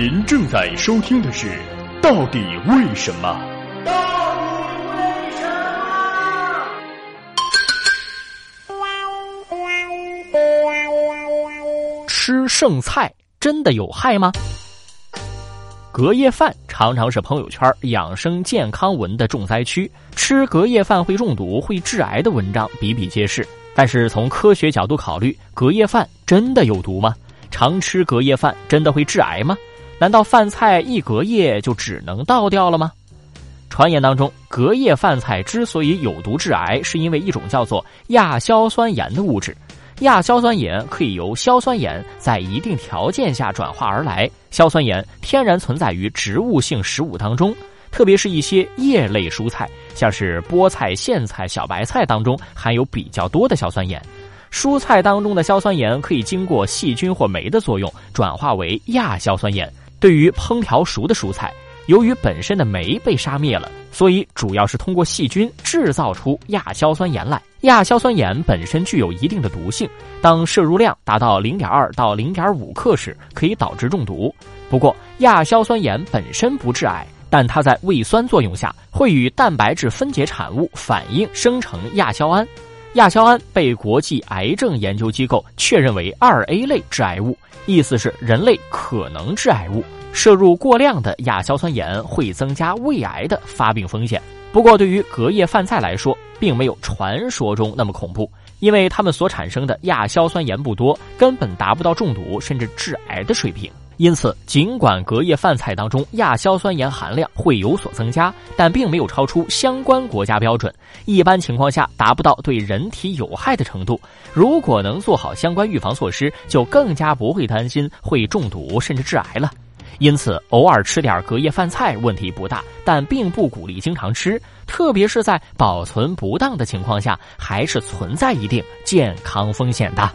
您正在收听的是《到底为什么》。到为什么？吃剩菜真的有害吗？隔夜饭常常是朋友圈养生健康文的重灾区，吃隔夜饭会中毒、会致癌的文章比比皆是。但是从科学角度考虑，隔夜饭真的有毒吗？常吃隔夜饭真的会致癌吗？难道饭菜一隔夜就只能倒掉了吗？传言当中，隔夜饭菜之所以有毒致癌，是因为一种叫做亚硝酸盐的物质。亚硝酸盐可以由硝酸盐在一定条件下转化而来。硝酸盐天然存在于植物性食物当中，特别是一些叶类蔬菜，像是菠菜、苋菜、小白菜当中含有比较多的硝酸盐。蔬菜当中的硝酸盐可以经过细菌或酶的作用，转化为亚硝酸盐。对于烹调熟的蔬菜，由于本身的酶被杀灭了，所以主要是通过细菌制造出亚硝酸盐来。亚硝酸盐本身具有一定的毒性，当摄入量达到零点二到零点五克时，可以导致中毒。不过，亚硝酸盐本身不致癌，但它在胃酸作用下会与蛋白质分解产物反应生成亚硝胺。亚硝胺被国际癌症研究机构确认为二 A 类致癌物，意思是人类可能致癌物。摄入过量的亚硝酸盐会增加胃癌的发病风险。不过，对于隔夜饭菜来说，并没有传说中那么恐怖，因为它们所产生的亚硝酸盐不多，根本达不到中毒甚至致癌的水平。因此，尽管隔夜饭菜当中亚硝酸盐含量会有所增加，但并没有超出相关国家标准，一般情况下达不到对人体有害的程度。如果能做好相关预防措施，就更加不会担心会中毒甚至致癌了。因此，偶尔吃点隔夜饭菜问题不大，但并不鼓励经常吃，特别是在保存不当的情况下，还是存在一定健康风险的。